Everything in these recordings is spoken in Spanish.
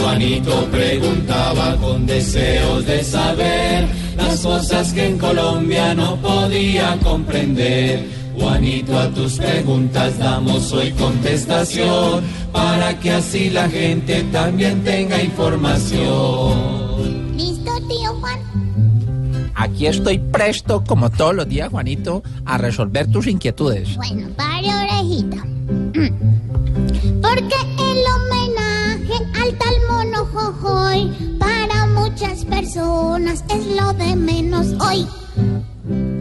Juanito preguntaba con deseos de saber las cosas que en Colombia no podía comprender. Juanito, a tus preguntas damos hoy contestación para que así la gente también tenga información. ¿Listo, tío Juan? Aquí estoy presto, como todos los días, Juanito, a resolver tus inquietudes. Bueno, pare orejita. Porque el tal jojoy para muchas personas es lo de menos hoy.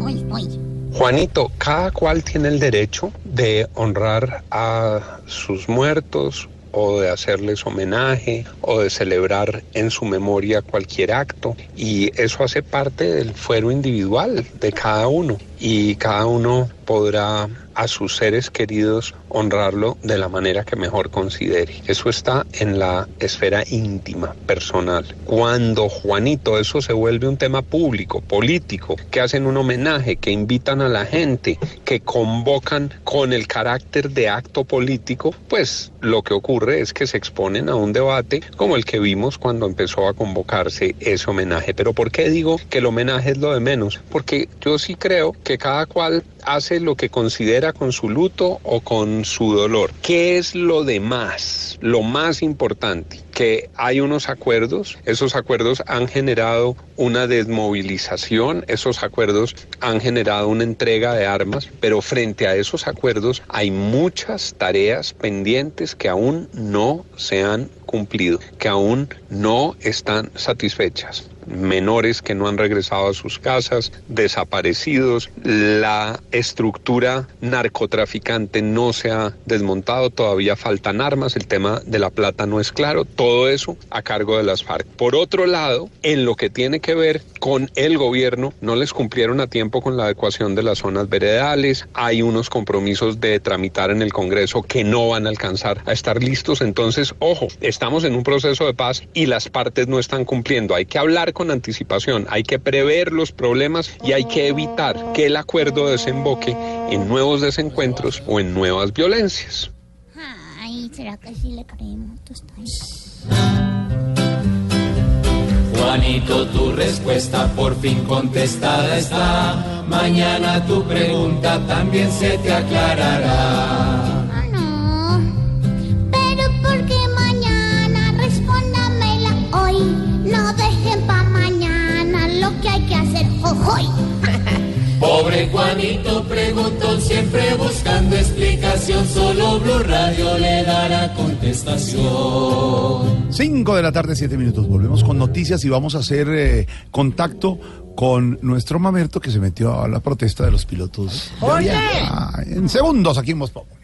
Hoy, hoy. Juanito, cada cual tiene el derecho de honrar a sus muertos o de hacerles homenaje o de celebrar en su memoria cualquier acto y eso hace parte del fuero individual de cada uno y cada uno podrá a sus seres queridos honrarlo de la manera que mejor considere. Eso está en la esfera íntima, personal. Cuando Juanito eso se vuelve un tema público, político, que hacen un homenaje, que invitan a la gente, que convocan con el carácter de acto político, pues lo que ocurre es que se exponen a un debate como el que vimos cuando empezó a convocarse ese homenaje. Pero ¿por qué digo que el homenaje es lo de menos? Porque yo sí creo que cada cual hace lo que considera con su luto o con su dolor. ¿Qué es lo demás? Lo más importante, que hay unos acuerdos, esos acuerdos han generado una desmovilización, esos acuerdos han generado una entrega de armas, pero frente a esos acuerdos hay muchas tareas pendientes que aún no se han cumplido, que aún no están satisfechas menores que no han regresado a sus casas, desaparecidos, la estructura narcotraficante no se ha desmontado, todavía faltan armas, el tema de la plata no es claro, todo eso a cargo de las FARC. Por otro lado, en lo que tiene que ver con el gobierno, no les cumplieron a tiempo con la adecuación de las zonas veredales, hay unos compromisos de tramitar en el Congreso que no van a alcanzar a estar listos, entonces, ojo, estamos en un proceso de paz y las partes no están cumpliendo, hay que hablar con anticipación, hay que prever los problemas y hay que evitar que el acuerdo desemboque en nuevos desencuentros o en nuevas violencias. Ay, ¿será que sí le creemos? Tú estás- Juanito, tu respuesta por fin contestada está. Mañana tu pregunta también se te aclarará. Juanito preguntó siempre buscando explicación, solo Blue Radio le dará contestación. 5 de la tarde, 7 minutos. Volvemos con noticias y vamos a hacer eh, contacto con nuestro mamerto que se metió a la protesta de los pilotos. de avión. Ah, En segundos aquí en Populi.